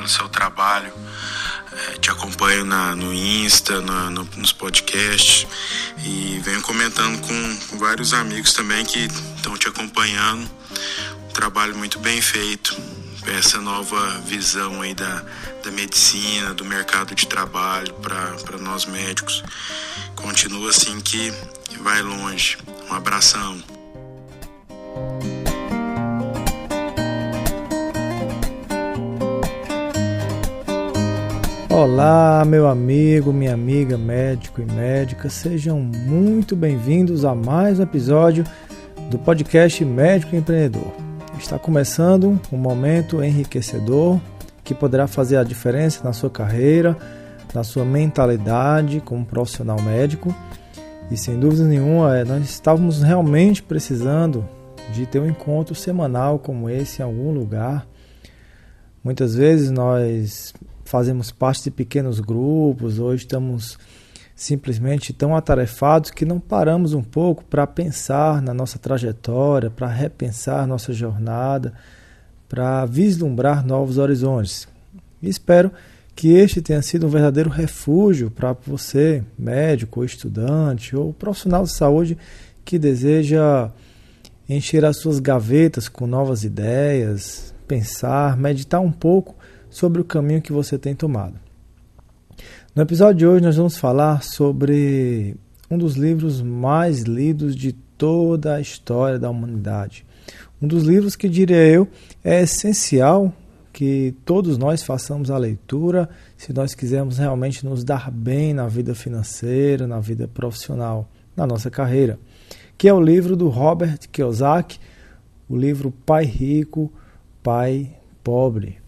pelo seu trabalho. É, te acompanho na, no Insta, na, no, nos podcasts e venho comentando com, com vários amigos também que estão te acompanhando. Um trabalho muito bem feito, essa nova visão aí da, da medicina, do mercado de trabalho para nós médicos. Continua assim que, que vai longe. Um abração. Olá, meu amigo, minha amiga, médico e médica, sejam muito bem-vindos a mais um episódio do podcast Médico Empreendedor. Está começando um momento enriquecedor que poderá fazer a diferença na sua carreira, na sua mentalidade como profissional médico. E sem dúvida nenhuma, é, nós estávamos realmente precisando de ter um encontro semanal como esse em algum lugar. Muitas vezes nós fazemos parte de pequenos grupos, hoje estamos simplesmente tão atarefados que não paramos um pouco para pensar na nossa trajetória, para repensar nossa jornada, para vislumbrar novos horizontes. Espero que este tenha sido um verdadeiro refúgio para você, médico, ou estudante ou profissional de saúde que deseja encher as suas gavetas com novas ideias, pensar, meditar um pouco sobre o caminho que você tem tomado. No episódio de hoje, nós vamos falar sobre um dos livros mais lidos de toda a história da humanidade. Um dos livros que, diria eu, é essencial que todos nós façamos a leitura se nós quisermos realmente nos dar bem na vida financeira, na vida profissional, na nossa carreira, que é o livro do Robert Kiyosaki, o livro Pai Rico, Pai Pobre.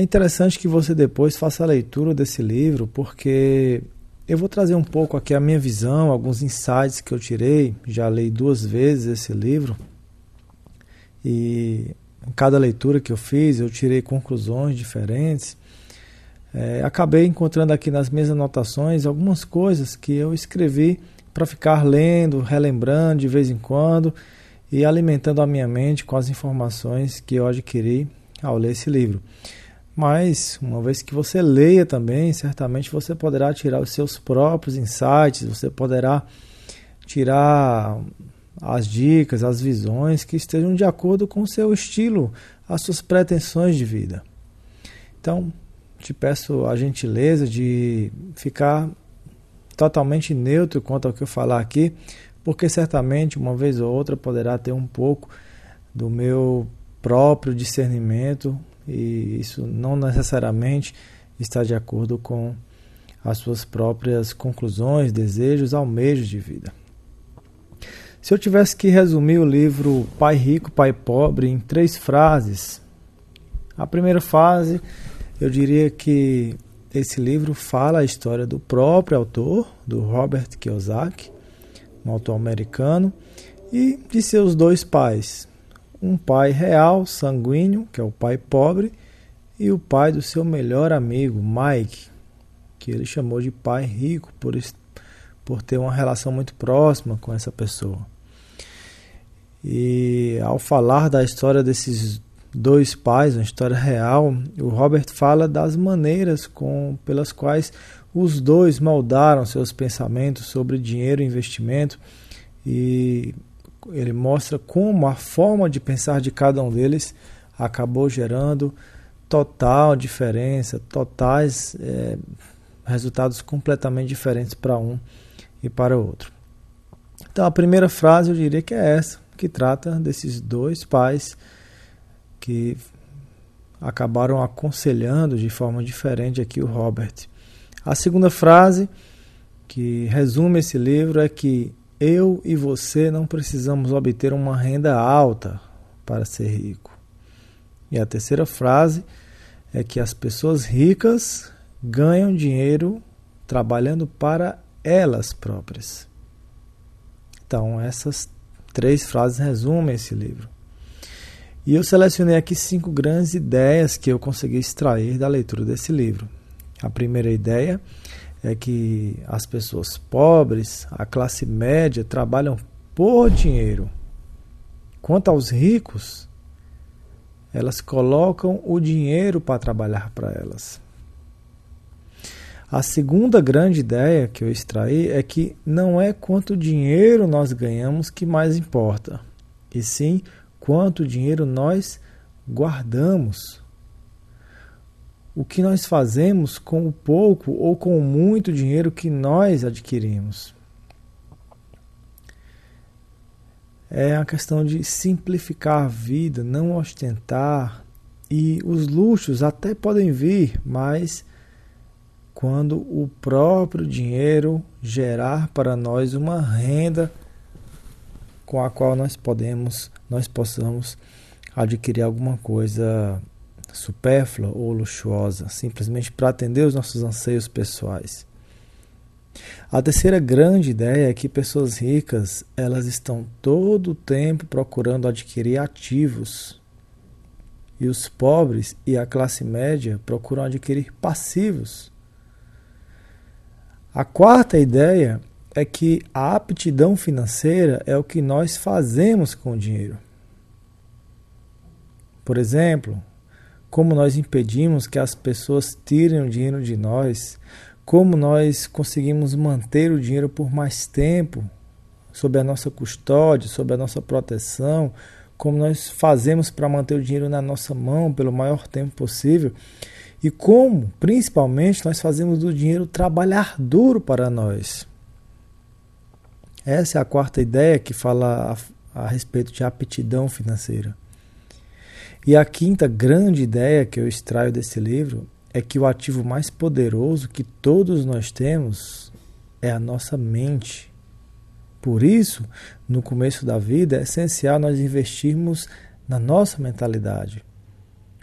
É interessante que você depois faça a leitura desse livro, porque eu vou trazer um pouco aqui a minha visão, alguns insights que eu tirei. Já li duas vezes esse livro e em cada leitura que eu fiz eu tirei conclusões diferentes. É, acabei encontrando aqui nas minhas anotações algumas coisas que eu escrevi para ficar lendo, relembrando de vez em quando e alimentando a minha mente com as informações que eu adquiri ao ler esse livro. Mas, uma vez que você leia também, certamente você poderá tirar os seus próprios insights, você poderá tirar as dicas, as visões que estejam de acordo com o seu estilo, as suas pretensões de vida. Então, te peço a gentileza de ficar totalmente neutro quanto ao que eu falar aqui, porque certamente uma vez ou outra poderá ter um pouco do meu próprio discernimento e isso não necessariamente está de acordo com as suas próprias conclusões, desejos, almejos de vida. Se eu tivesse que resumir o livro Pai Rico, Pai Pobre em três frases, a primeira frase eu diria que esse livro fala a história do próprio autor, do Robert Kiyosaki, um autor americano, e de seus dois pais, um pai real, sanguíneo, que é o pai pobre, e o pai do seu melhor amigo, Mike, que ele chamou de pai rico por, por ter uma relação muito próxima com essa pessoa. E ao falar da história desses dois pais, uma história real, o Robert fala das maneiras com, pelas quais os dois moldaram seus pensamentos sobre dinheiro e investimento e ele mostra como a forma de pensar de cada um deles acabou gerando total diferença, totais é, resultados completamente diferentes para um e para o outro. Então a primeira frase eu diria que é essa, que trata desses dois pais que acabaram aconselhando de forma diferente aqui o Robert. A segunda frase que resume esse livro é que eu e você não precisamos obter uma renda alta para ser rico. E a terceira frase é que as pessoas ricas ganham dinheiro trabalhando para elas próprias. Então, essas três frases resumem esse livro. E eu selecionei aqui cinco grandes ideias que eu consegui extrair da leitura desse livro. A primeira ideia é que as pessoas pobres, a classe média, trabalham por dinheiro. Quanto aos ricos, elas colocam o dinheiro para trabalhar para elas. A segunda grande ideia que eu extraí é que não é quanto dinheiro nós ganhamos que mais importa, e sim quanto dinheiro nós guardamos. O que nós fazemos com o pouco ou com o muito dinheiro que nós adquirimos. É a questão de simplificar a vida, não ostentar. E os luxos até podem vir, mas quando o próprio dinheiro gerar para nós uma renda com a qual nós podemos, nós possamos adquirir alguma coisa supérflua ou luxuosa, simplesmente para atender os nossos anseios pessoais. A terceira grande ideia é que pessoas ricas, elas estão todo o tempo procurando adquirir ativos. E os pobres e a classe média procuram adquirir passivos. A quarta ideia é que a aptidão financeira é o que nós fazemos com o dinheiro. Por exemplo, como nós impedimos que as pessoas tirem o dinheiro de nós, como nós conseguimos manter o dinheiro por mais tempo sob a nossa custódia, sob a nossa proteção, como nós fazemos para manter o dinheiro na nossa mão pelo maior tempo possível e como, principalmente, nós fazemos do dinheiro trabalhar duro para nós. Essa é a quarta ideia que fala a, a respeito de aptidão financeira. E a quinta grande ideia que eu extraio desse livro é que o ativo mais poderoso que todos nós temos é a nossa mente. Por isso, no começo da vida, é essencial nós investirmos na nossa mentalidade.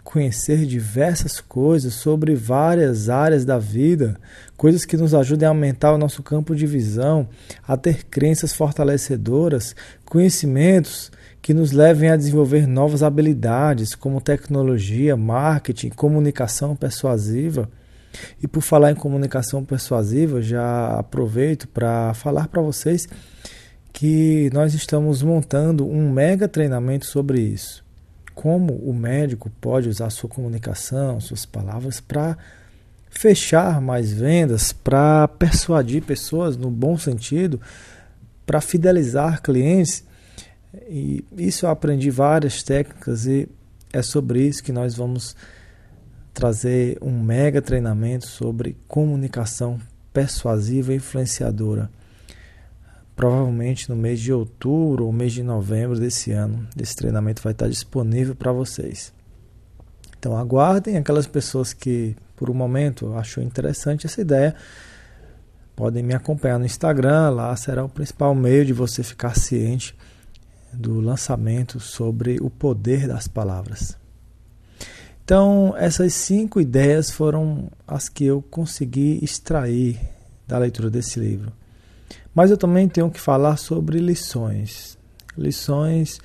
Conhecer diversas coisas sobre várias áreas da vida, coisas que nos ajudem a aumentar o nosso campo de visão, a ter crenças fortalecedoras, conhecimentos que nos levem a desenvolver novas habilidades como tecnologia, marketing, comunicação persuasiva. E por falar em comunicação persuasiva, já aproveito para falar para vocês que nós estamos montando um mega treinamento sobre isso. Como o médico pode usar sua comunicação, suas palavras para fechar mais vendas, para persuadir pessoas no bom sentido, para fidelizar clientes e isso eu aprendi várias técnicas e é sobre isso que nós vamos trazer um mega treinamento sobre comunicação persuasiva e influenciadora. Provavelmente no mês de outubro ou mês de novembro desse ano, esse treinamento vai estar disponível para vocês. Então aguardem aquelas pessoas que por um momento achou interessante essa ideia, podem me acompanhar no Instagram, lá será o principal meio de você ficar ciente do lançamento sobre o poder das palavras. Então, essas cinco ideias foram as que eu consegui extrair da leitura desse livro. Mas eu também tenho que falar sobre lições. Lições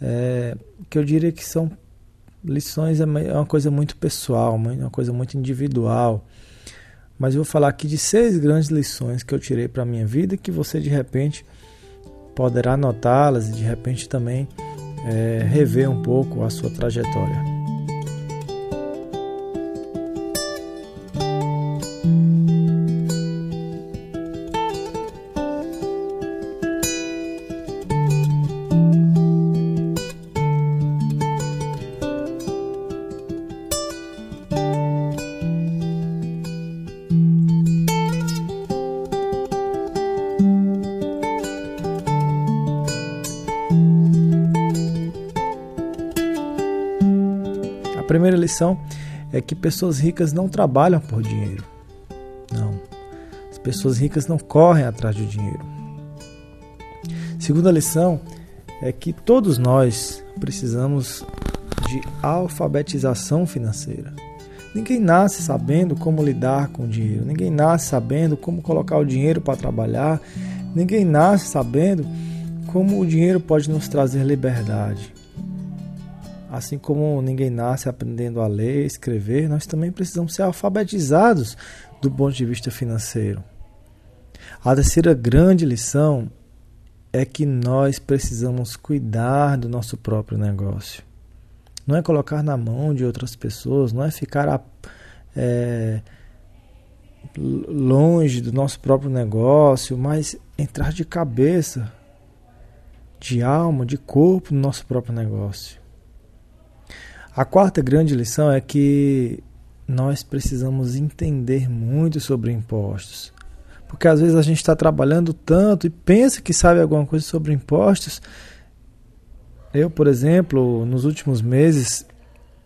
é, que eu diria que são lições é, é uma coisa muito pessoal, uma coisa muito individual. Mas eu vou falar aqui de seis grandes lições que eu tirei para a minha vida que você de repente poderá anotá-las e de repente também é, rever um pouco a sua trajetória. É que pessoas ricas não trabalham por dinheiro. Não. As pessoas ricas não correm atrás do dinheiro. Segunda lição é que todos nós precisamos de alfabetização financeira. Ninguém nasce sabendo como lidar com o dinheiro, ninguém nasce sabendo como colocar o dinheiro para trabalhar, ninguém nasce sabendo como o dinheiro pode nos trazer liberdade. Assim como ninguém nasce aprendendo a ler, escrever, nós também precisamos ser alfabetizados do ponto de vista financeiro. A terceira grande lição é que nós precisamos cuidar do nosso próprio negócio. Não é colocar na mão de outras pessoas, não é ficar é, longe do nosso próprio negócio, mas entrar de cabeça, de alma, de corpo no nosso próprio negócio. A quarta grande lição é que nós precisamos entender muito sobre impostos. Porque às vezes a gente está trabalhando tanto e pensa que sabe alguma coisa sobre impostos. Eu, por exemplo, nos últimos meses,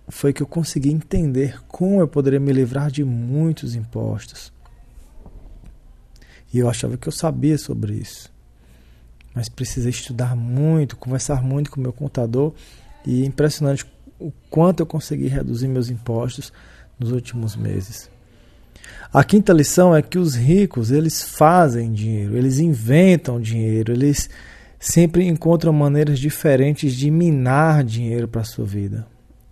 foi que eu consegui entender como eu poderia me livrar de muitos impostos. E eu achava que eu sabia sobre isso. Mas precisei estudar muito, conversar muito com o meu contador. E é impressionante o quanto eu consegui reduzir meus impostos nos últimos meses. A quinta lição é que os ricos, eles fazem dinheiro, eles inventam dinheiro, eles sempre encontram maneiras diferentes de minar dinheiro para a sua vida.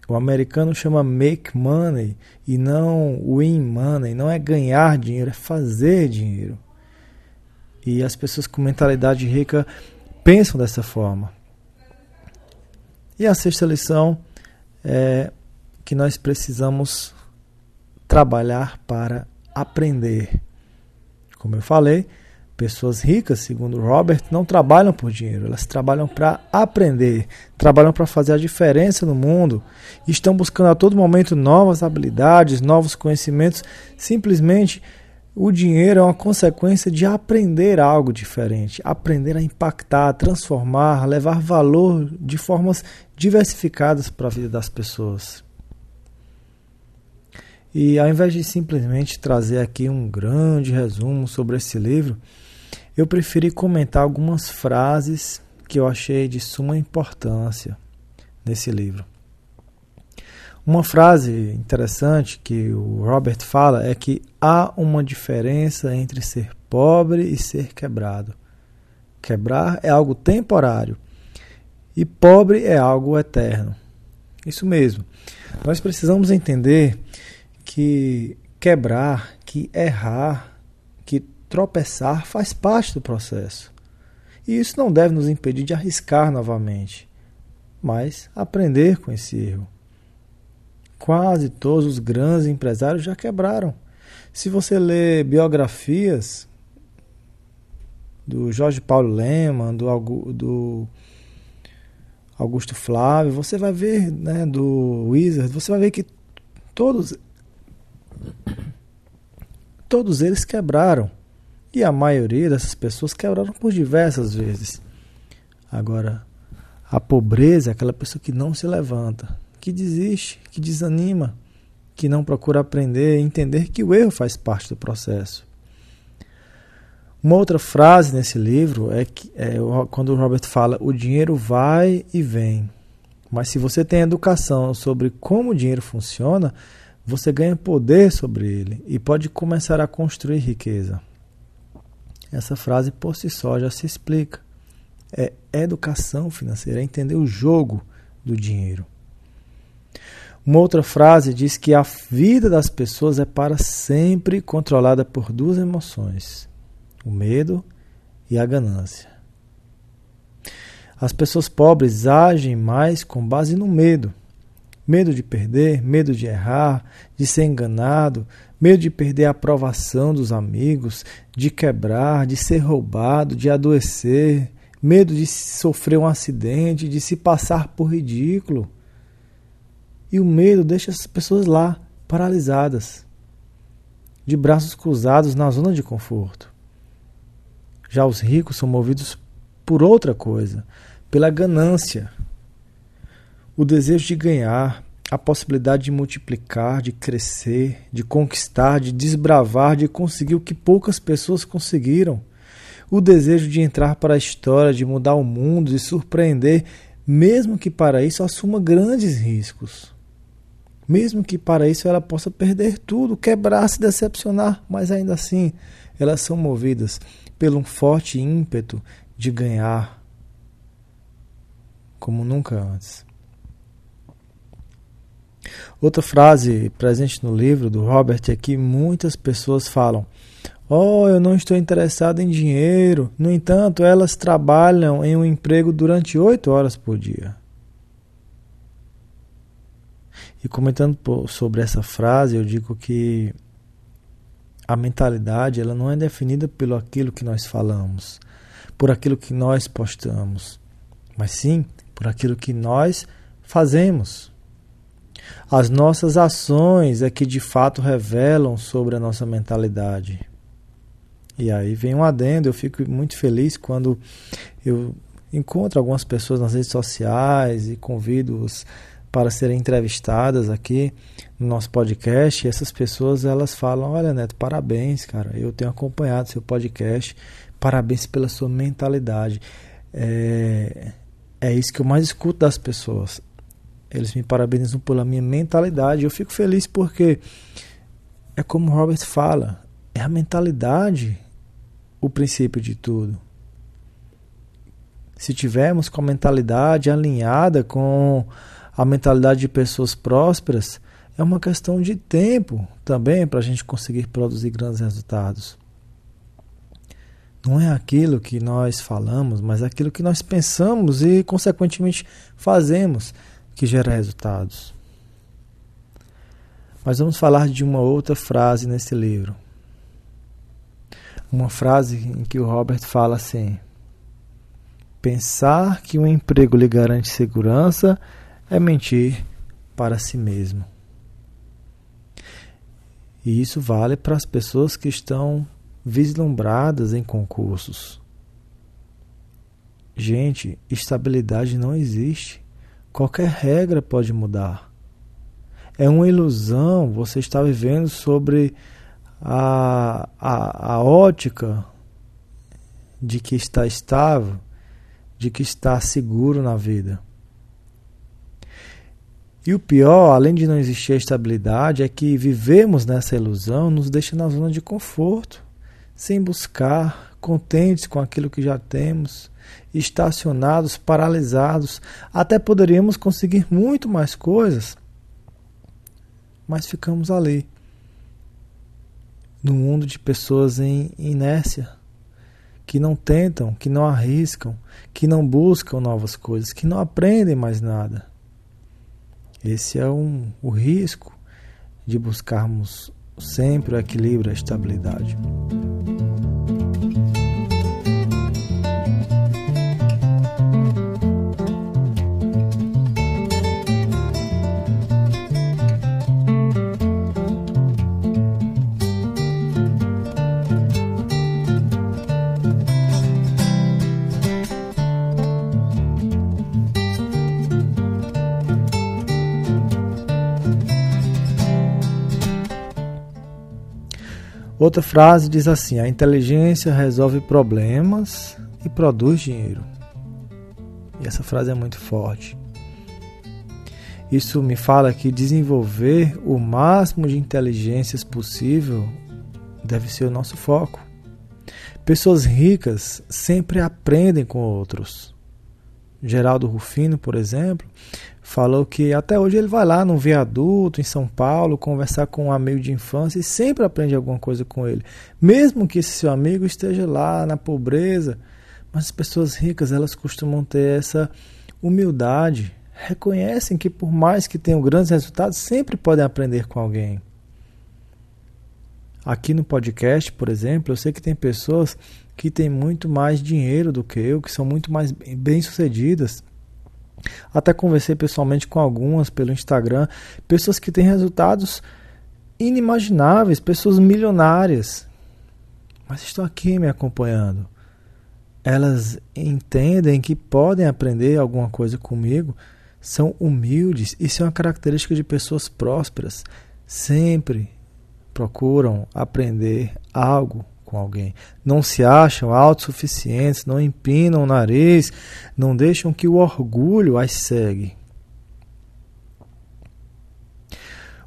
O americano chama make money e não win money, não é ganhar dinheiro, é fazer dinheiro. E as pessoas com mentalidade rica pensam dessa forma. E a sexta lição é que nós precisamos trabalhar para aprender. Como eu falei, pessoas ricas, segundo Robert, não trabalham por dinheiro, elas trabalham para aprender, trabalham para fazer a diferença no mundo, estão buscando a todo momento novas habilidades, novos conhecimentos. Simplesmente o dinheiro é uma consequência de aprender algo diferente, aprender a impactar, transformar, levar valor de formas diversificadas para a vida das pessoas. E ao invés de simplesmente trazer aqui um grande resumo sobre esse livro, eu preferi comentar algumas frases que eu achei de suma importância nesse livro. Uma frase interessante que o Robert fala é que há uma diferença entre ser pobre e ser quebrado. Quebrar é algo temporário e pobre é algo eterno. Isso mesmo. Nós precisamos entender que quebrar, que errar, que tropeçar faz parte do processo. E isso não deve nos impedir de arriscar novamente, mas aprender com esse erro. Quase todos os grandes empresários já quebraram. Se você ler biografias do Jorge Paulo Leman, do, do Augusto Flávio, você vai ver, né, do Wizard, você vai ver que todos Todos eles quebraram. E a maioria dessas pessoas quebraram por diversas vezes. Agora, a pobreza é aquela pessoa que não se levanta, que desiste, que desanima, que não procura aprender entender que o erro faz parte do processo. Uma outra frase nesse livro é, que, é quando o Robert fala: o dinheiro vai e vem. Mas se você tem educação sobre como o dinheiro funciona, você ganha poder sobre ele e pode começar a construir riqueza. Essa frase por si só já se explica. É educação financeira, é entender o jogo do dinheiro. Uma outra frase diz que a vida das pessoas é para sempre controlada por duas emoções: o medo e a ganância. As pessoas pobres agem mais com base no medo medo de perder, medo de errar, de ser enganado, medo de perder a aprovação dos amigos, de quebrar, de ser roubado, de adoecer, medo de sofrer um acidente, de se passar por ridículo. E o medo deixa essas pessoas lá, paralisadas, de braços cruzados na zona de conforto. Já os ricos são movidos por outra coisa, pela ganância o desejo de ganhar, a possibilidade de multiplicar, de crescer, de conquistar, de desbravar, de conseguir o que poucas pessoas conseguiram. O desejo de entrar para a história, de mudar o mundo, de surpreender, mesmo que para isso assuma grandes riscos. Mesmo que para isso ela possa perder tudo, quebrar, se decepcionar, mas ainda assim elas são movidas pelo um forte ímpeto de ganhar como nunca antes. Outra frase presente no livro do Robert é que muitas pessoas falam: Oh, eu não estou interessado em dinheiro. No entanto, elas trabalham em um emprego durante oito horas por dia. E comentando sobre essa frase, eu digo que a mentalidade ela não é definida pelo aquilo que nós falamos, por aquilo que nós postamos, mas sim por aquilo que nós fazemos. As nossas ações é que de fato revelam sobre a nossa mentalidade. E aí vem um adendo, eu fico muito feliz quando eu encontro algumas pessoas nas redes sociais e convido-os para serem entrevistadas aqui no nosso podcast. E essas pessoas elas falam: Olha, Neto, parabéns, cara. Eu tenho acompanhado seu podcast. Parabéns pela sua mentalidade. É, é isso que eu mais escuto das pessoas. Eles me parabenizam pela minha mentalidade. Eu fico feliz porque é como o Robert fala: é a mentalidade o princípio de tudo. Se tivermos com a mentalidade alinhada com a mentalidade de pessoas prósperas, é uma questão de tempo também para a gente conseguir produzir grandes resultados. Não é aquilo que nós falamos, mas é aquilo que nós pensamos e, consequentemente, fazemos que gera resultados. Mas vamos falar de uma outra frase nesse livro uma frase em que o Robert fala assim: Pensar que um emprego lhe garante segurança é mentir para si mesmo. E isso vale para as pessoas que estão vislumbradas em concursos. Gente, estabilidade não existe. Qualquer regra pode mudar. É uma ilusão você estar vivendo sobre a, a, a ótica de que está estável, de que está seguro na vida. E o pior, além de não existir a estabilidade, é que vivemos nessa ilusão nos deixa na zona de conforto, sem buscar, contentes com aquilo que já temos, estacionados, paralisados. Até poderíamos conseguir muito mais coisas, mas ficamos ali, no mundo de pessoas em inércia, que não tentam, que não arriscam, que não buscam novas coisas, que não aprendem mais nada. Esse é um, o risco de buscarmos sempre o equilíbrio, a estabilidade. Outra frase diz assim: a inteligência resolve problemas e produz dinheiro. E essa frase é muito forte. Isso me fala que desenvolver o máximo de inteligências possível deve ser o nosso foco. Pessoas ricas sempre aprendem com outros. Geraldo Rufino, por exemplo, falou que até hoje ele vai lá num viaduto em São Paulo conversar com um amigo de infância e sempre aprende alguma coisa com ele, mesmo que esse seu amigo esteja lá na pobreza. Mas as pessoas ricas elas costumam ter essa humildade, reconhecem que por mais que tenham grandes resultados, sempre podem aprender com alguém. Aqui no podcast, por exemplo, eu sei que tem pessoas que têm muito mais dinheiro do que eu, que são muito mais bem-sucedidas até conversei pessoalmente com algumas pelo Instagram, pessoas que têm resultados inimagináveis, pessoas milionárias, mas estão aqui me acompanhando. Elas entendem que podem aprender alguma coisa comigo, são humildes, isso é uma característica de pessoas prósperas. Sempre procuram aprender algo com alguém. Não se acham autossuficientes, não empinam o nariz, não deixam que o orgulho as segue.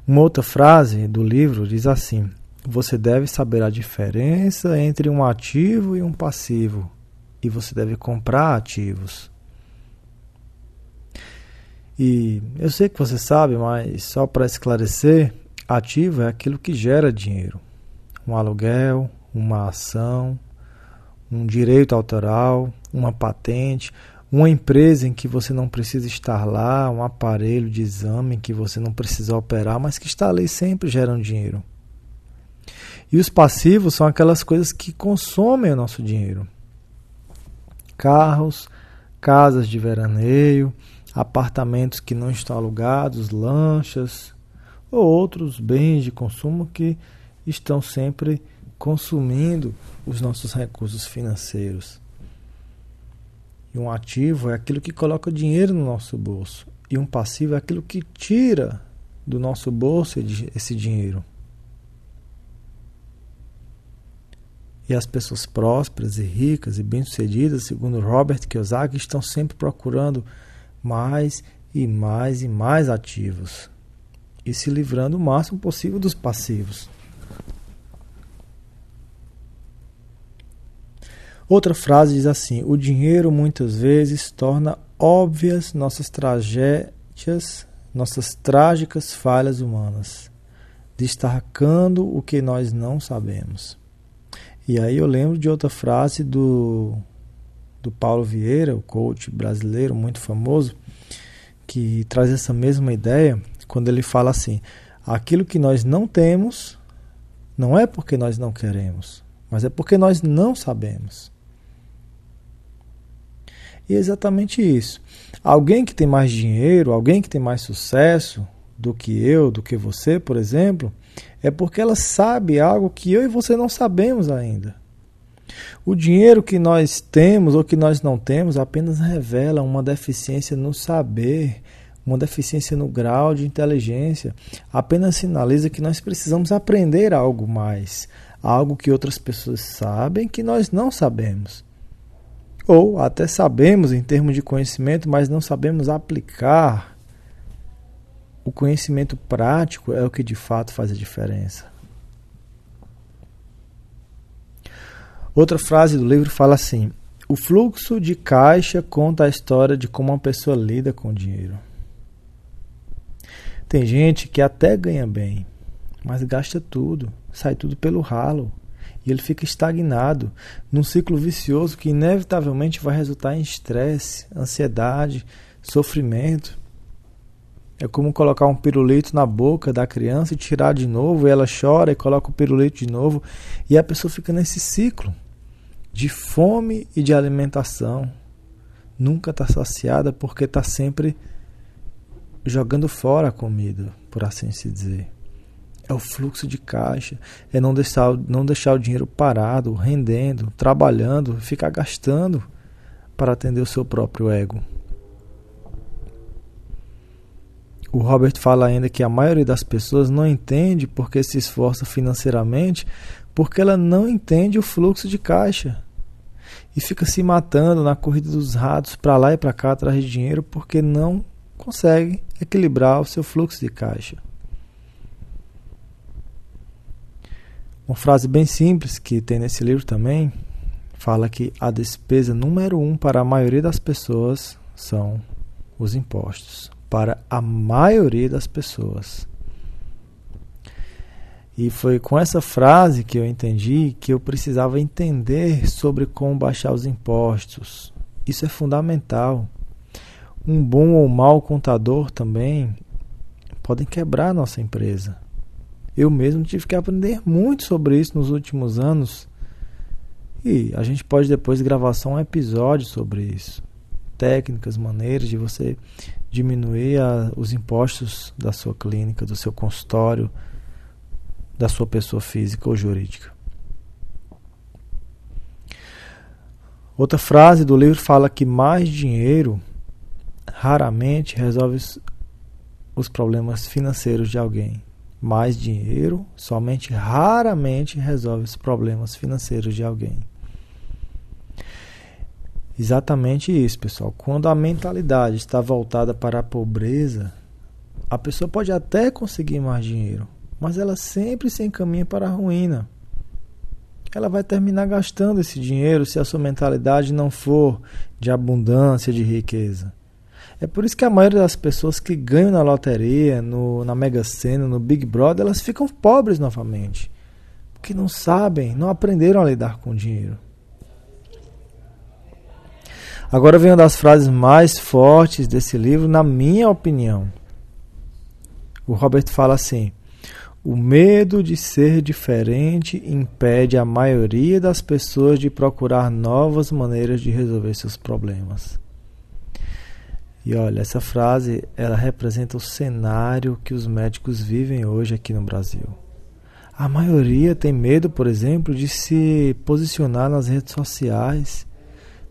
Uma outra frase do livro diz assim: Você deve saber a diferença entre um ativo e um passivo, e você deve comprar ativos. E eu sei que você sabe, mas só para esclarecer, ativo é aquilo que gera dinheiro. Um aluguel, uma ação, um direito autoral, uma patente, uma empresa em que você não precisa estar lá, um aparelho de exame que você não precisa operar, mas que está ali sempre gerando dinheiro. E os passivos são aquelas coisas que consomem o nosso dinheiro. Carros, casas de veraneio, apartamentos que não estão alugados, lanchas ou outros bens de consumo que estão sempre consumindo os nossos recursos financeiros. E um ativo é aquilo que coloca dinheiro no nosso bolso, e um passivo é aquilo que tira do nosso bolso esse dinheiro. E as pessoas prósperas e ricas e bem-sucedidas, segundo Robert Kiyosaki, estão sempre procurando mais e mais e mais ativos e se livrando o máximo possível dos passivos. Outra frase diz assim: O dinheiro muitas vezes torna óbvias nossas tragédias, nossas trágicas falhas humanas, destacando o que nós não sabemos. E aí eu lembro de outra frase do, do Paulo Vieira, o coach brasileiro muito famoso, que traz essa mesma ideia quando ele fala assim: aquilo que nós não temos não é porque nós não queremos, mas é porque nós não sabemos. E é exatamente isso. Alguém que tem mais dinheiro, alguém que tem mais sucesso do que eu, do que você, por exemplo, é porque ela sabe algo que eu e você não sabemos ainda. O dinheiro que nós temos ou que nós não temos apenas revela uma deficiência no saber, uma deficiência no grau de inteligência, apenas sinaliza que nós precisamos aprender algo mais, algo que outras pessoas sabem que nós não sabemos. Ou até sabemos em termos de conhecimento, mas não sabemos aplicar o conhecimento prático é o que de fato faz a diferença. Outra frase do livro fala assim: O fluxo de caixa conta a história de como uma pessoa lida com o dinheiro. Tem gente que até ganha bem, mas gasta tudo, sai tudo pelo ralo. Ele fica estagnado num ciclo vicioso que inevitavelmente vai resultar em estresse, ansiedade, sofrimento. É como colocar um pirulito na boca da criança e tirar de novo, e ela chora e coloca o pirulito de novo, e a pessoa fica nesse ciclo de fome e de alimentação. Nunca está saciada porque está sempre jogando fora a comida, por assim se dizer. É o fluxo de caixa, é não deixar, não deixar o dinheiro parado, rendendo, trabalhando, ficar gastando para atender o seu próprio ego. O Robert fala ainda que a maioria das pessoas não entende porque se esforça financeiramente, porque ela não entende o fluxo de caixa. E fica se matando na corrida dos ratos para lá e para cá atrás de dinheiro porque não consegue equilibrar o seu fluxo de caixa. Uma frase bem simples que tem nesse livro também fala que a despesa número um para a maioria das pessoas são os impostos para a maioria das pessoas. E foi com essa frase que eu entendi que eu precisava entender sobre como baixar os impostos. Isso é fundamental. Um bom ou mau contador também podem quebrar a nossa empresa. Eu mesmo tive que aprender muito sobre isso nos últimos anos. E a gente pode depois gravar só um episódio sobre isso. Técnicas, maneiras de você diminuir a, os impostos da sua clínica, do seu consultório, da sua pessoa física ou jurídica. Outra frase do livro fala que mais dinheiro raramente resolve os problemas financeiros de alguém. Mais dinheiro somente raramente resolve os problemas financeiros de alguém. Exatamente isso, pessoal. Quando a mentalidade está voltada para a pobreza, a pessoa pode até conseguir mais dinheiro, mas ela sempre se encaminha para a ruína. Ela vai terminar gastando esse dinheiro se a sua mentalidade não for de abundância, de riqueza. É por isso que a maioria das pessoas que ganham na loteria, no, na Mega Sena, no Big Brother, elas ficam pobres novamente. Porque não sabem, não aprenderam a lidar com o dinheiro. Agora vem uma das frases mais fortes desse livro, na minha opinião. O Robert fala assim: o medo de ser diferente impede a maioria das pessoas de procurar novas maneiras de resolver seus problemas. E olha, essa frase, ela representa o cenário que os médicos vivem hoje aqui no Brasil. A maioria tem medo, por exemplo, de se posicionar nas redes sociais,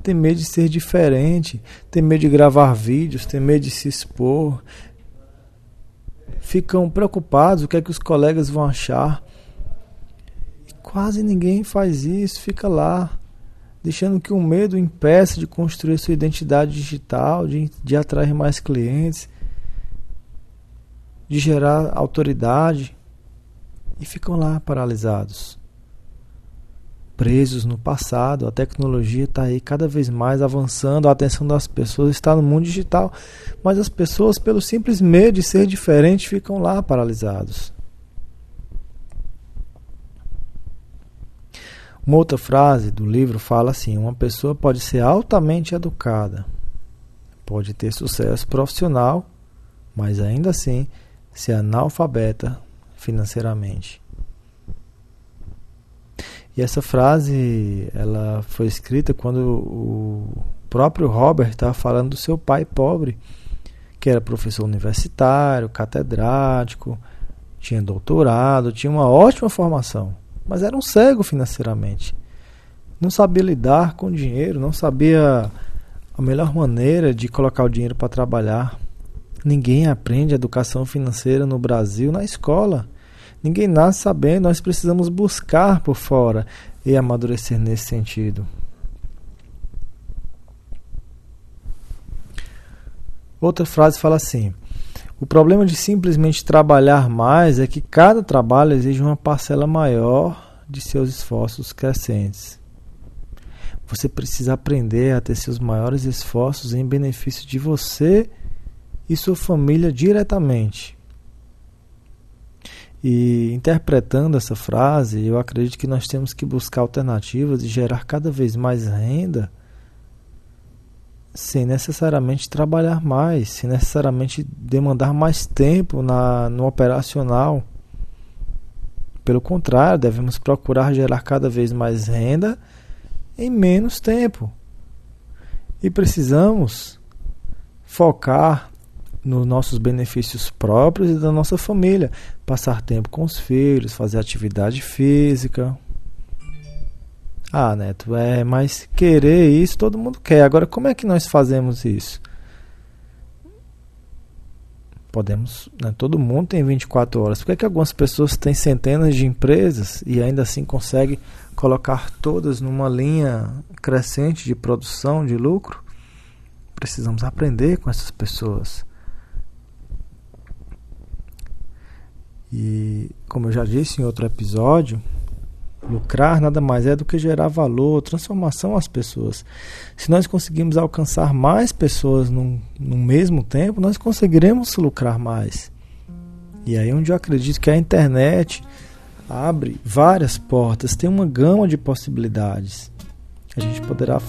tem medo de ser diferente, tem medo de gravar vídeos, tem medo de se expor, ficam preocupados o que é que os colegas vão achar. E quase ninguém faz isso, fica lá, deixando que o medo impeça de construir sua identidade digital, de, de atrair mais clientes, de gerar autoridade e ficam lá paralisados presos no passado. A tecnologia está aí cada vez mais avançando, a atenção das pessoas está no mundo digital, mas as pessoas, pelo simples medo de ser diferente, ficam lá paralisados. Uma outra frase do livro fala assim: uma pessoa pode ser altamente educada, pode ter sucesso profissional, mas ainda assim ser analfabeta financeiramente. E essa frase ela foi escrita quando o próprio Robert estava falando do seu pai pobre, que era professor universitário, catedrático, tinha doutorado, tinha uma ótima formação, mas era um cego financeiramente. Não sabia lidar com dinheiro, não sabia a melhor maneira de colocar o dinheiro para trabalhar. Ninguém aprende educação financeira no Brasil na escola. Ninguém nasce sabendo, nós precisamos buscar por fora e amadurecer nesse sentido. Outra frase fala assim: O problema de simplesmente trabalhar mais é que cada trabalho exige uma parcela maior de seus esforços crescentes. Você precisa aprender a ter seus maiores esforços em benefício de você e sua família diretamente. E interpretando essa frase, eu acredito que nós temos que buscar alternativas e gerar cada vez mais renda sem necessariamente trabalhar mais, sem necessariamente demandar mais tempo na, no operacional. Pelo contrário, devemos procurar gerar cada vez mais renda em menos tempo. E precisamos focar nos nossos benefícios próprios e da nossa família. Passar tempo com os filhos, fazer atividade física. Ah, Neto, é, mas querer isso todo mundo quer. Agora, como é que nós fazemos isso? Podemos, né, todo mundo tem 24 horas. Por que, é que algumas pessoas têm centenas de empresas e ainda assim conseguem colocar todas numa linha crescente de produção, de lucro? Precisamos aprender com essas pessoas. E, como eu já disse em outro episódio, lucrar nada mais é do que gerar valor, transformação às pessoas. Se nós conseguirmos alcançar mais pessoas no mesmo tempo, nós conseguiremos lucrar mais. E aí onde eu acredito que a internet abre várias portas, tem uma gama de possibilidades. A gente poderá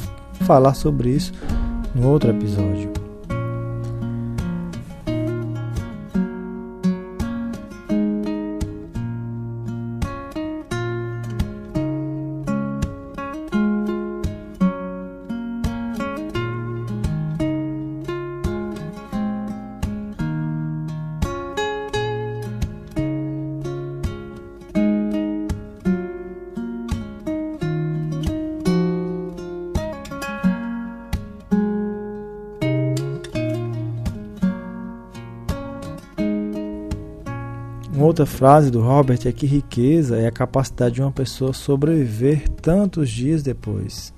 falar sobre isso no outro episódio. Outra frase do Robert é que riqueza é a capacidade de uma pessoa sobreviver tantos dias depois.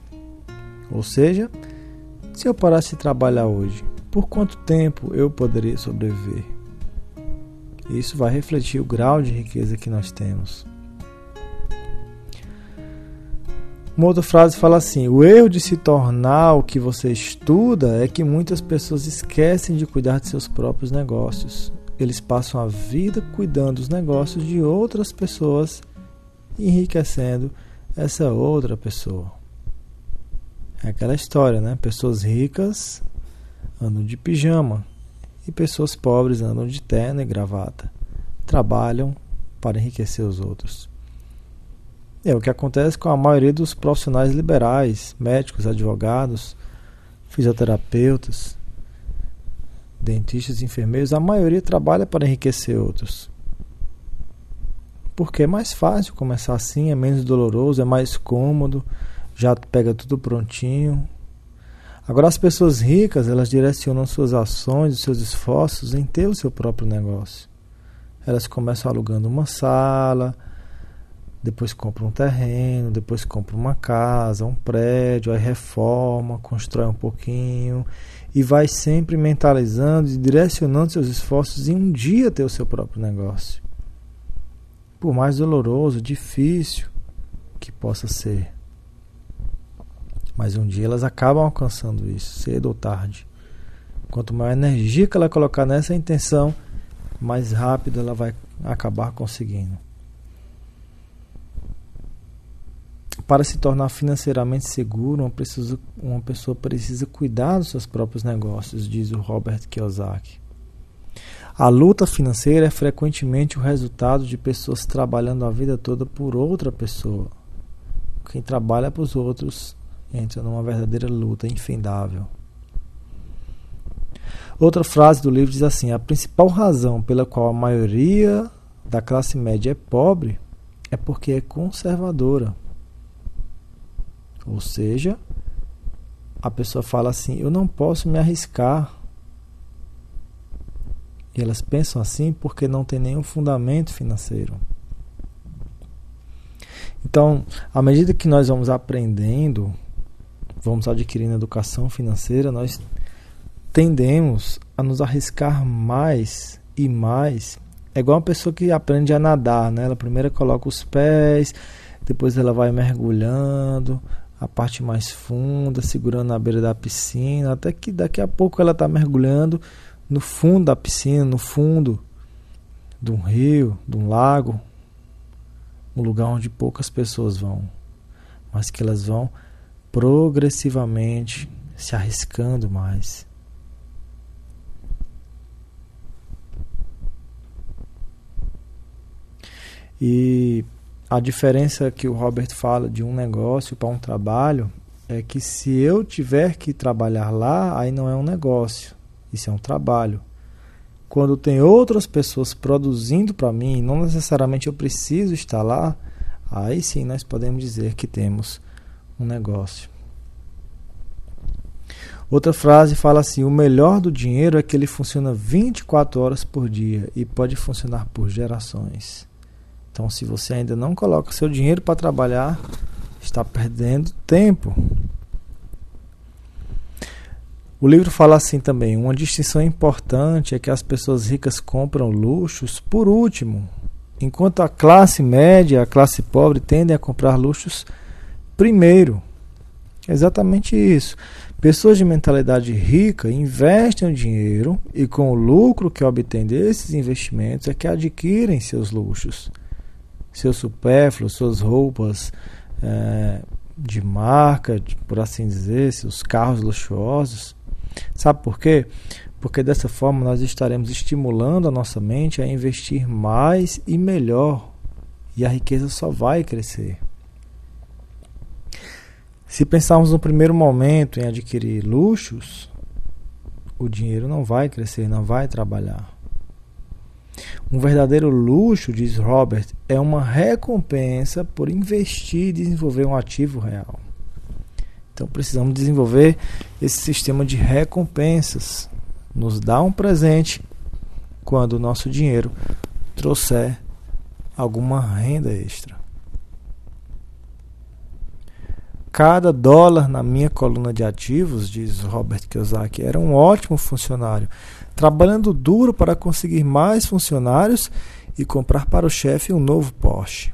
Ou seja, se eu parasse de trabalhar hoje, por quanto tempo eu poderia sobreviver? Isso vai refletir o grau de riqueza que nós temos. Uma outra frase fala assim: o erro de se tornar o que você estuda é que muitas pessoas esquecem de cuidar de seus próprios negócios eles passam a vida cuidando dos negócios de outras pessoas enriquecendo essa outra pessoa. É aquela história, né? Pessoas ricas andam de pijama e pessoas pobres andam de terno e gravata. Trabalham para enriquecer os outros. É o que acontece com a maioria dos profissionais liberais, médicos, advogados, fisioterapeutas, dentistas, enfermeiros. A maioria trabalha para enriquecer outros. Porque é mais fácil começar assim, é menos doloroso, é mais cômodo, já pega tudo prontinho. Agora as pessoas ricas, elas direcionam suas ações, seus esforços em ter o seu próprio negócio. Elas começam alugando uma sala, depois compram um terreno, depois compram uma casa, um prédio, aí reforma, constrói um pouquinho e vai sempre mentalizando e direcionando seus esforços em um dia ter o seu próprio negócio. Por mais doloroso, difícil que possa ser. Mas um dia elas acabam alcançando isso, cedo ou tarde. Quanto maior energia que ela colocar nessa intenção, mais rápido ela vai acabar conseguindo. Para se tornar financeiramente seguro, uma, uma pessoa precisa cuidar dos seus próprios negócios, diz o Robert Kiyosaki. A luta financeira é frequentemente o resultado de pessoas trabalhando a vida toda por outra pessoa. Quem trabalha para os outros entra numa verdadeira luta infindável. Outra frase do livro diz assim: A principal razão pela qual a maioria da classe média é pobre é porque é conservadora. Ou seja, a pessoa fala assim: eu não posso me arriscar. E elas pensam assim porque não tem nenhum fundamento financeiro. Então, à medida que nós vamos aprendendo, vamos adquirindo educação financeira, nós tendemos a nos arriscar mais e mais. É igual uma pessoa que aprende a nadar, né? Ela primeiro coloca os pés, depois ela vai mergulhando, a parte mais funda, segurando na beira da piscina, até que daqui a pouco ela está mergulhando no fundo da piscina, no fundo de um rio, de um lago, um lugar onde poucas pessoas vão, mas que elas vão progressivamente se arriscando mais. E a diferença que o Robert fala de um negócio para um trabalho é que se eu tiver que trabalhar lá, aí não é um negócio, isso é um trabalho. Quando tem outras pessoas produzindo para mim, não necessariamente eu preciso estar lá, aí sim nós podemos dizer que temos um negócio. Outra frase fala assim: o melhor do dinheiro é que ele funciona 24 horas por dia e pode funcionar por gerações. Então, se você ainda não coloca seu dinheiro para trabalhar, está perdendo tempo. O livro fala assim também: uma distinção importante é que as pessoas ricas compram luxos por último, enquanto a classe média a classe pobre tendem a comprar luxos primeiro. É exatamente isso. Pessoas de mentalidade rica investem o dinheiro e, com o lucro que obtêm desses investimentos, é que adquirem seus luxos seus supérfluos, suas roupas é, de marca, por assim dizer, seus carros luxuosos. Sabe por quê? Porque dessa forma nós estaremos estimulando a nossa mente a investir mais e melhor, e a riqueza só vai crescer. Se pensarmos no primeiro momento em adquirir luxos, o dinheiro não vai crescer, não vai trabalhar. Um verdadeiro luxo, diz Robert, é uma recompensa por investir e desenvolver um ativo real. Então precisamos desenvolver esse sistema de recompensas. Nos dá um presente quando o nosso dinheiro trouxer alguma renda extra. Cada dólar na minha coluna de ativos, diz Robert Kiyosaki, era um ótimo funcionário, trabalhando duro para conseguir mais funcionários e comprar para o chefe um novo Porsche.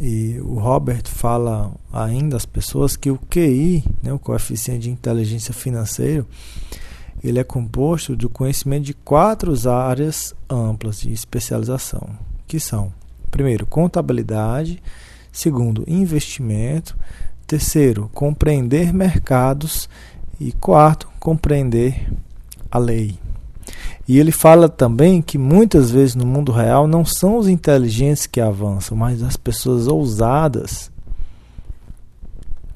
E o Robert fala ainda às pessoas que o QI, né, o coeficiente de inteligência financeira, ele é composto do conhecimento de quatro áreas amplas de especialização, que são Primeiro, contabilidade. Segundo, investimento. Terceiro, compreender mercados. E quarto, compreender a lei. E ele fala também que muitas vezes no mundo real não são os inteligentes que avançam, mas as pessoas ousadas.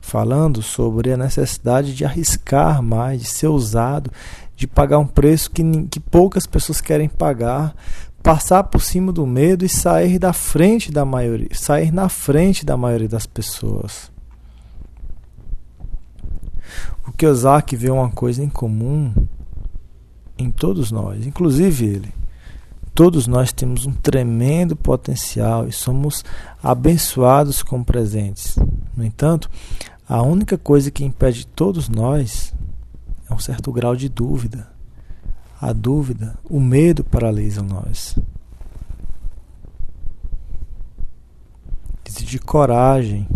Falando sobre a necessidade de arriscar mais, de ser ousado, de pagar um preço que, que poucas pessoas querem pagar, passar por cima do medo e sair da frente da maioria, sair na frente da maioria das pessoas. O Kiyosaki vê uma coisa em comum em todos nós, inclusive ele. Todos nós temos um tremendo potencial e somos abençoados com presentes. No entanto, a única coisa que impede todos nós é um certo grau de dúvida. A dúvida, o medo paralisam nós. Exige coragem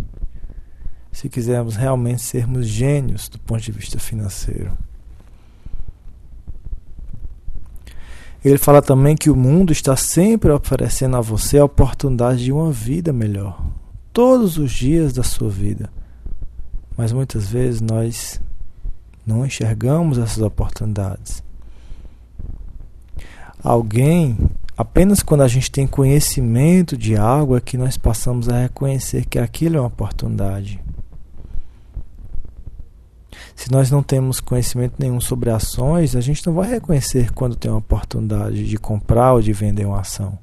se quisermos realmente sermos gênios do ponto de vista financeiro. Ele fala também que o mundo está sempre oferecendo a você a oportunidade de uma vida melhor, todos os dias da sua vida. Mas muitas vezes nós não enxergamos essas oportunidades. Alguém, apenas quando a gente tem conhecimento de algo, é que nós passamos a reconhecer que aquilo é uma oportunidade. Se nós não temos conhecimento nenhum sobre ações, a gente não vai reconhecer quando tem uma oportunidade de comprar ou de vender uma ação.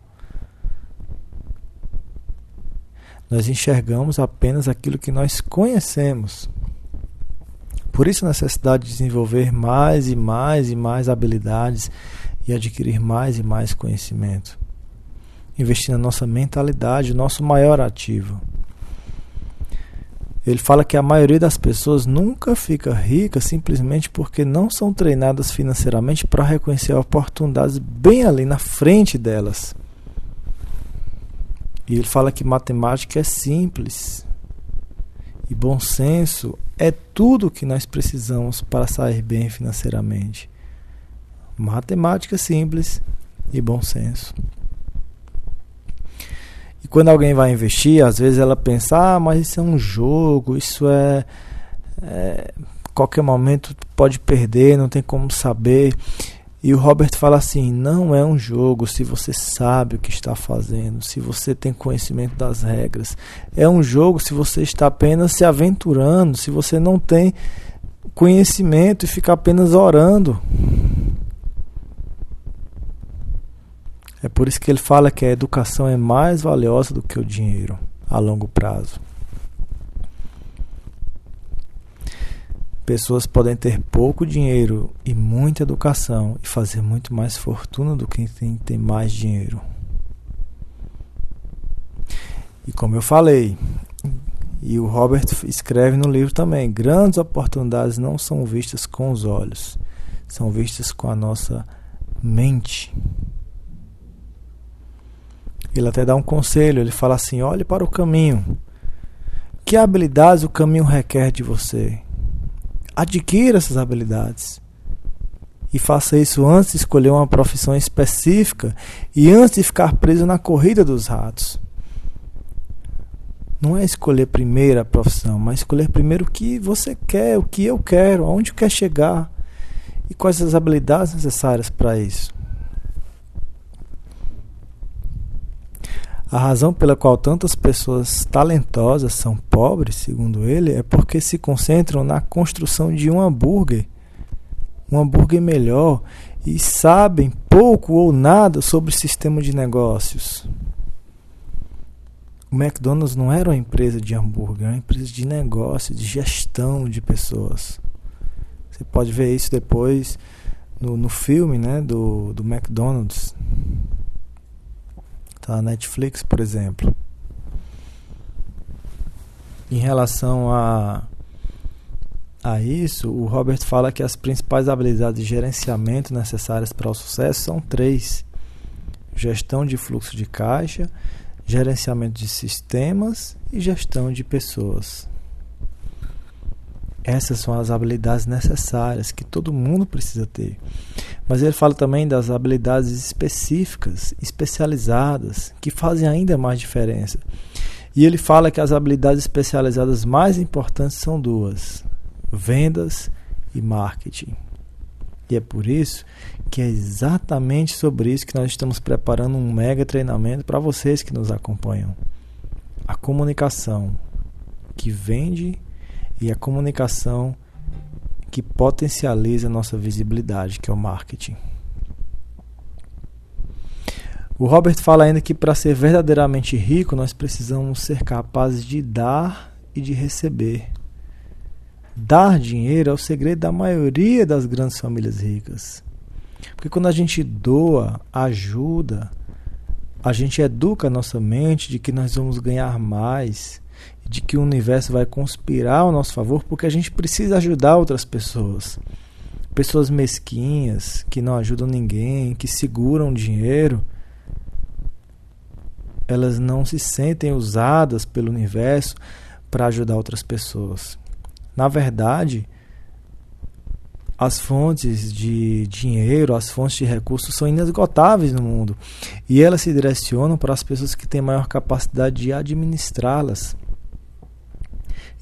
Nós enxergamos apenas aquilo que nós conhecemos. Por isso a necessidade de desenvolver mais e mais e mais habilidades e adquirir mais e mais conhecimento. Investir na nossa mentalidade, o nosso maior ativo. Ele fala que a maioria das pessoas nunca fica rica simplesmente porque não são treinadas financeiramente para reconhecer oportunidades bem ali na frente delas. E ele fala que matemática é simples. E bom senso é tudo que nós precisamos para sair bem financeiramente. Matemática simples e bom senso. E quando alguém vai investir, às vezes ela pensa: ah, mas isso é um jogo, isso é, é qualquer momento pode perder, não tem como saber. E o Robert fala assim: não é um jogo se você sabe o que está fazendo, se você tem conhecimento das regras. É um jogo se você está apenas se aventurando, se você não tem conhecimento e fica apenas orando. É por isso que ele fala que a educação é mais valiosa do que o dinheiro a longo prazo. Pessoas podem ter pouco dinheiro e muita educação e fazer muito mais fortuna do que quem tem mais dinheiro. E como eu falei, e o Robert escreve no livro também, grandes oportunidades não são vistas com os olhos, são vistas com a nossa mente. Ele até dá um conselho, ele fala assim: olhe para o caminho. Que habilidades o caminho requer de você? Adquira essas habilidades. E faça isso antes de escolher uma profissão específica e antes de ficar preso na corrida dos ratos. Não é escolher primeiro a profissão, mas escolher primeiro o que você quer, o que eu quero, aonde quer chegar e quais as habilidades necessárias para isso. A razão pela qual tantas pessoas talentosas são pobres, segundo ele, é porque se concentram na construção de um hambúrguer, um hambúrguer melhor, e sabem pouco ou nada sobre o sistema de negócios. O McDonald's não era uma empresa de hambúrguer, era uma empresa de negócio, de gestão de pessoas. Você pode ver isso depois no, no filme né, do, do McDonald's. Tá? Netflix, por exemplo. Em relação a, a isso, o Robert fala que as principais habilidades de gerenciamento necessárias para o sucesso são três: gestão de fluxo de caixa, gerenciamento de sistemas e gestão de pessoas. Essas são as habilidades necessárias que todo mundo precisa ter. Mas ele fala também das habilidades específicas, especializadas, que fazem ainda mais diferença. E ele fala que as habilidades especializadas mais importantes são duas: vendas e marketing. E é por isso que é exatamente sobre isso que nós estamos preparando um mega treinamento para vocês que nos acompanham. A comunicação que vende e a comunicação que potencializa a nossa visibilidade, que é o marketing. O Robert fala ainda que para ser verdadeiramente rico, nós precisamos ser capazes de dar e de receber. Dar dinheiro é o segredo da maioria das grandes famílias ricas. Porque quando a gente doa, ajuda, a gente educa a nossa mente de que nós vamos ganhar mais, de que o universo vai conspirar ao nosso favor, porque a gente precisa ajudar outras pessoas. Pessoas mesquinhas, que não ajudam ninguém, que seguram dinheiro, elas não se sentem usadas pelo universo para ajudar outras pessoas. Na verdade, as fontes de dinheiro, as fontes de recursos são inesgotáveis no mundo e elas se direcionam para as pessoas que têm maior capacidade de administrá-las.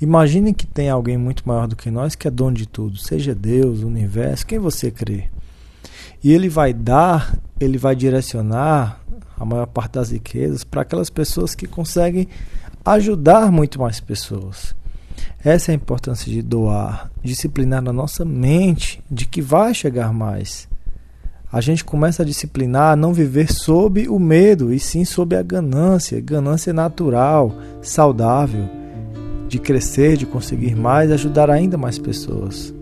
Imagine que tem alguém muito maior do que nós que é dono de tudo, seja Deus, o universo, quem você crê. E ele vai dar, ele vai direcionar a maior parte das riquezas para aquelas pessoas que conseguem ajudar muito mais pessoas. Essa é a importância de doar, disciplinar na nossa mente de que vai chegar mais. A gente começa a disciplinar a não viver sob o medo, e sim sob a ganância, ganância natural, saudável, de crescer, de conseguir mais, ajudar ainda mais pessoas.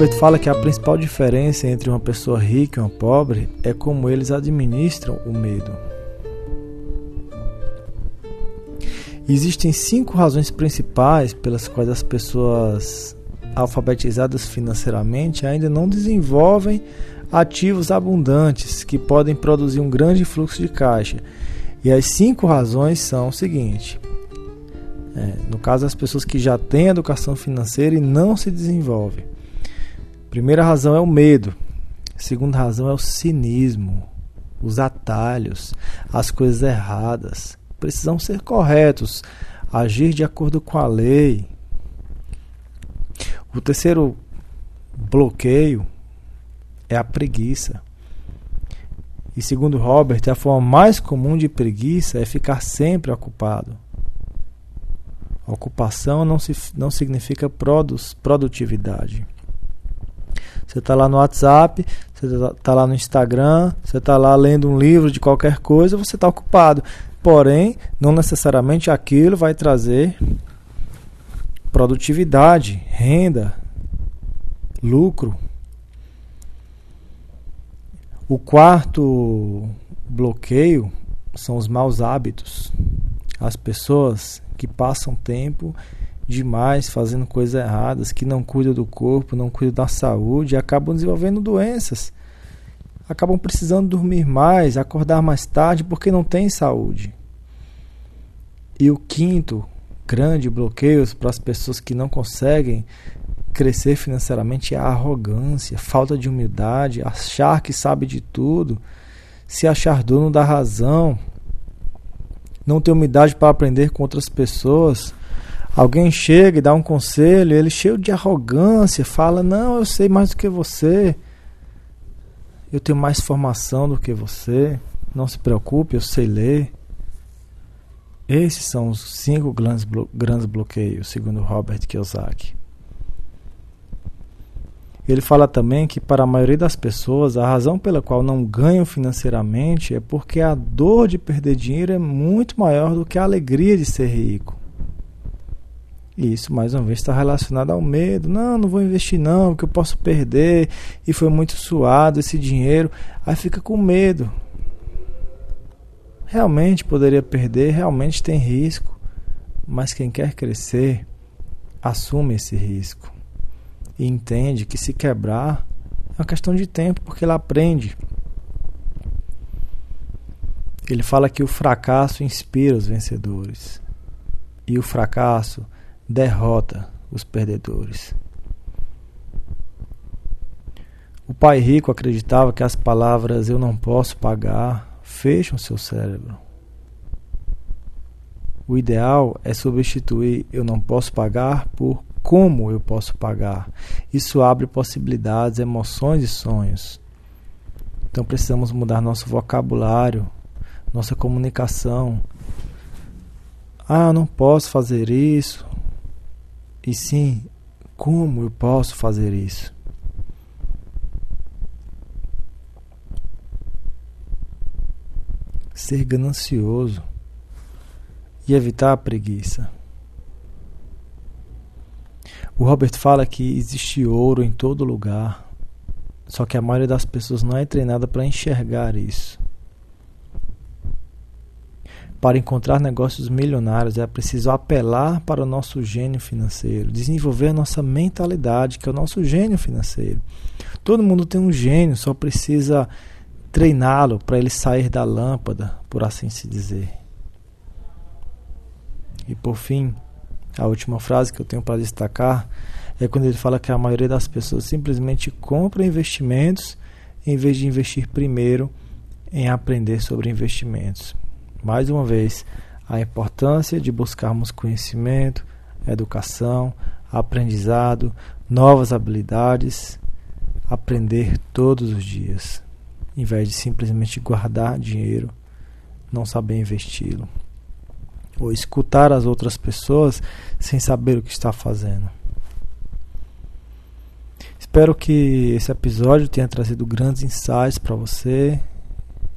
O Robert fala que a principal diferença entre uma pessoa rica e uma pobre é como eles administram o medo. Existem cinco razões principais pelas quais as pessoas alfabetizadas financeiramente ainda não desenvolvem ativos abundantes que podem produzir um grande fluxo de caixa. E as cinco razões são o seguinte: é, no caso, as pessoas que já têm educação financeira e não se desenvolvem. Primeira razão é o medo. Segunda razão é o cinismo, os atalhos, as coisas erradas. Precisam ser corretos, agir de acordo com a lei. O terceiro bloqueio é a preguiça. E segundo Robert, a forma mais comum de preguiça é ficar sempre ocupado. Ocupação não, se, não significa produtividade. Você está lá no WhatsApp, você está tá lá no Instagram, você está lá lendo um livro de qualquer coisa, você está ocupado. Porém, não necessariamente aquilo vai trazer produtividade, renda, lucro. O quarto bloqueio são os maus hábitos. As pessoas que passam tempo demais fazendo coisas erradas, que não cuidam do corpo, não cuidam da saúde acabam desenvolvendo doenças. Acabam precisando dormir mais, acordar mais tarde porque não tem saúde. E o quinto grande bloqueio para as pessoas que não conseguem crescer financeiramente é a arrogância, falta de humildade, achar que sabe de tudo, se achar dono da razão, não ter humildade para aprender com outras pessoas Alguém chega e dá um conselho, ele cheio de arrogância, fala: Não, eu sei mais do que você, eu tenho mais formação do que você, não se preocupe, eu sei ler. Esses são os cinco grandes, blo grandes bloqueios, segundo Robert Kiyosaki. Ele fala também que, para a maioria das pessoas, a razão pela qual não ganham financeiramente é porque a dor de perder dinheiro é muito maior do que a alegria de ser rico. Isso, mais uma vez, está relacionado ao medo. Não, não vou investir não, porque eu posso perder. E foi muito suado esse dinheiro. Aí fica com medo. Realmente poderia perder, realmente tem risco. Mas quem quer crescer, assume esse risco. E entende que se quebrar é uma questão de tempo, porque ele aprende. Ele fala que o fracasso inspira os vencedores. E o fracasso derrota os perdedores. O pai rico acreditava que as palavras eu não posso pagar fecham seu cérebro. O ideal é substituir eu não posso pagar por como eu posso pagar. Isso abre possibilidades, emoções e sonhos. Então precisamos mudar nosso vocabulário, nossa comunicação. Ah, não posso fazer isso, e sim como eu posso fazer isso. Ser ganancioso e evitar a preguiça. O Robert fala que existe ouro em todo lugar, só que a maioria das pessoas não é treinada para enxergar isso. Para encontrar negócios milionários é preciso apelar para o nosso gênio financeiro, desenvolver a nossa mentalidade, que é o nosso gênio financeiro. Todo mundo tem um gênio, só precisa treiná-lo para ele sair da lâmpada, por assim se dizer. E por fim, a última frase que eu tenho para destacar é quando ele fala que a maioria das pessoas simplesmente compra investimentos em vez de investir primeiro em aprender sobre investimentos mais uma vez, a importância de buscarmos conhecimento, educação, aprendizado, novas habilidades, aprender todos os dias, em vez de simplesmente guardar dinheiro, não saber investi-lo, ou escutar as outras pessoas sem saber o que está fazendo. Espero que esse episódio tenha trazido grandes insights para você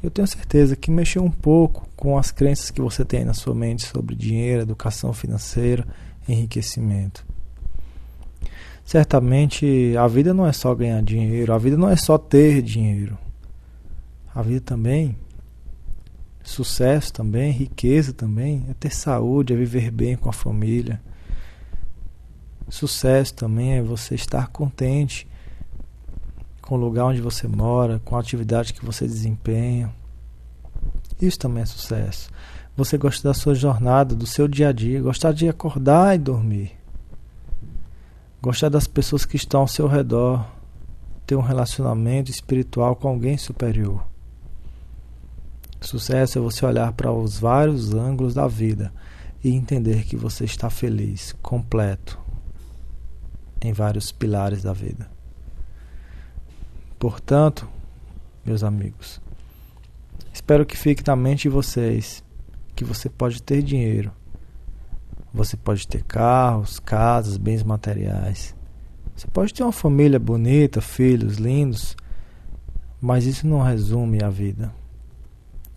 eu tenho certeza que mexeu um pouco com as crenças que você tem na sua mente sobre dinheiro, educação financeira, enriquecimento. Certamente a vida não é só ganhar dinheiro, a vida não é só ter dinheiro. A vida também, sucesso também, riqueza também, é ter saúde, é viver bem com a família. Sucesso também é você estar contente com o lugar onde você mora, com a atividade que você desempenha. Isso também é sucesso. Você gosta da sua jornada, do seu dia a dia, gostar de acordar e dormir. Gostar das pessoas que estão ao seu redor, ter um relacionamento espiritual com alguém superior. Sucesso é você olhar para os vários ângulos da vida e entender que você está feliz, completo, em vários pilares da vida. Portanto, meus amigos, espero que fique na mente de vocês que você pode ter dinheiro, você pode ter carros, casas, bens materiais, você pode ter uma família bonita, filhos lindos, mas isso não resume a vida.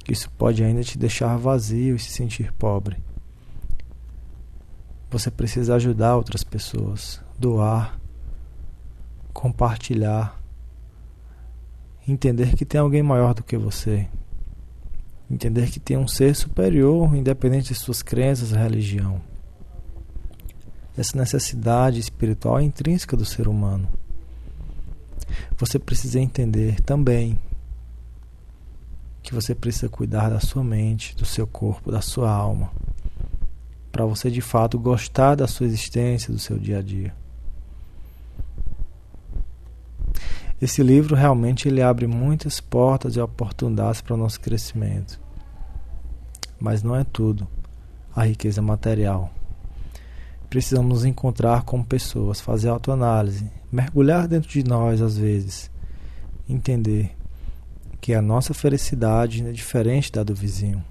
Isso pode ainda te deixar vazio e se sentir pobre. Você precisa ajudar outras pessoas, doar, compartilhar entender que tem alguém maior do que você, entender que tem um ser superior, independente de suas crenças e religião. Essa necessidade espiritual é intrínseca do ser humano. Você precisa entender também que você precisa cuidar da sua mente, do seu corpo, da sua alma, para você de fato gostar da sua existência, do seu dia a dia. Esse livro realmente ele abre muitas portas e oportunidades para o nosso crescimento. Mas não é tudo a riqueza material. Precisamos nos encontrar com pessoas, fazer autoanálise, mergulhar dentro de nós às vezes, entender que a nossa felicidade é diferente da do vizinho.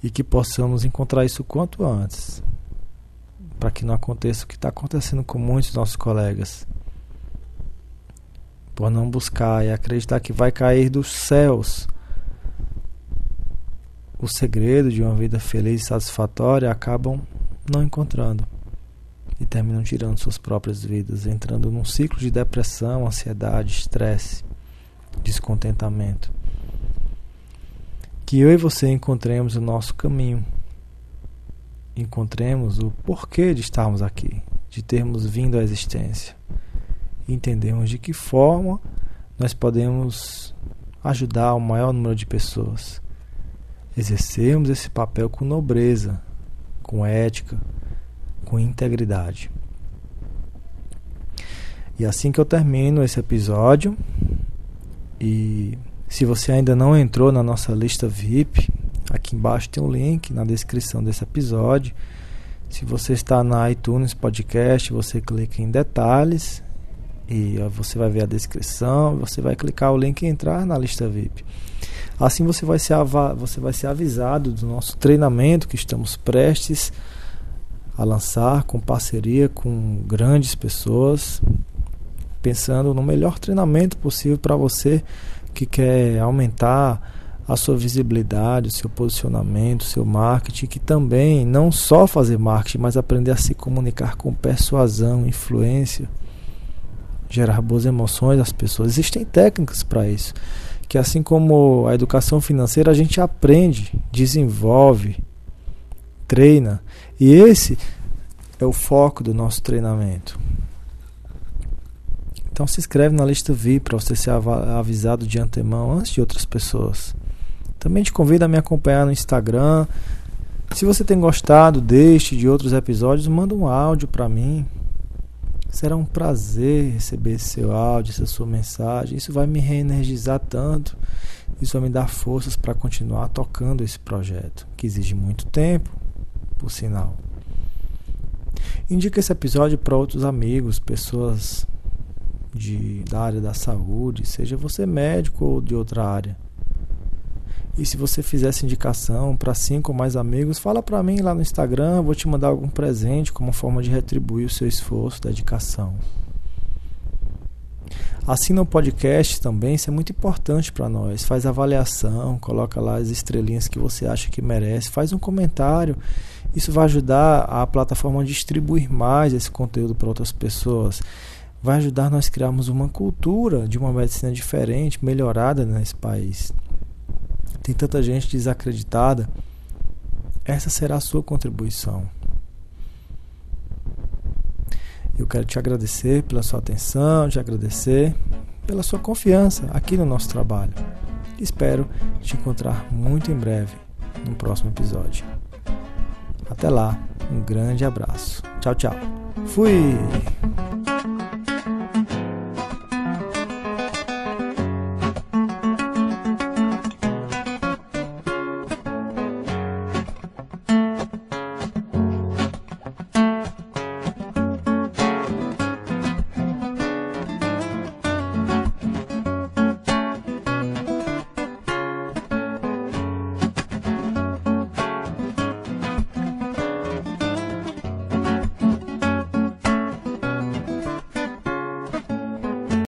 E que possamos encontrar isso quanto antes, para que não aconteça o que está acontecendo com muitos nossos colegas por não buscar e acreditar que vai cair dos céus. O segredo de uma vida feliz e satisfatória acabam não encontrando e terminam tirando suas próprias vidas, entrando num ciclo de depressão, ansiedade, estresse, descontentamento. Que eu e você encontremos o nosso caminho, encontremos o porquê de estarmos aqui, de termos vindo à existência, entendemos de que forma nós podemos ajudar o maior número de pessoas. Exercermos esse papel com nobreza, com ética, com integridade. E assim que eu termino esse episódio, e se você ainda não entrou na nossa lista VIP, aqui embaixo tem um link na descrição desse episódio. Se você está na iTunes Podcast, você clica em detalhes e você vai ver a descrição, você vai clicar o link e entrar na lista VIP. Assim você vai ser, você vai ser avisado do nosso treinamento que estamos prestes a lançar com parceria com grandes pessoas, pensando no melhor treinamento possível para você que quer aumentar a sua visibilidade, o seu posicionamento, o seu marketing, que também não só fazer marketing, mas aprender a se comunicar com persuasão, influência, gerar boas emoções às pessoas. Existem técnicas para isso, que assim como a educação financeira, a gente aprende, desenvolve, treina. E esse é o foco do nosso treinamento. Então se inscreve na lista VIP para você ser avisado de antemão antes de outras pessoas. Também te convido a me acompanhar no Instagram. Se você tem gostado deste e de outros episódios, manda um áudio para mim. Será um prazer receber seu áudio, essa sua mensagem. Isso vai me reenergizar tanto. Isso vai me dar forças para continuar tocando esse projeto, que exige muito tempo, por sinal. Indique esse episódio para outros amigos, pessoas de, da área da saúde, seja você médico ou de outra área. E se você fizer essa indicação para cinco ou mais amigos, fala para mim lá no Instagram, vou te mandar algum presente como forma de retribuir o seu esforço, dedicação. Assina o podcast também, isso é muito importante para nós. Faz avaliação, coloca lá as estrelinhas que você acha que merece, faz um comentário. Isso vai ajudar a plataforma a distribuir mais esse conteúdo para outras pessoas. Vai ajudar nós criarmos uma cultura de uma medicina diferente, melhorada nesse país tem tanta gente desacreditada, essa será a sua contribuição. Eu quero te agradecer pela sua atenção, te agradecer pela sua confiança aqui no nosso trabalho. Espero te encontrar muito em breve no próximo episódio. Até lá, um grande abraço. Tchau, tchau. Fui!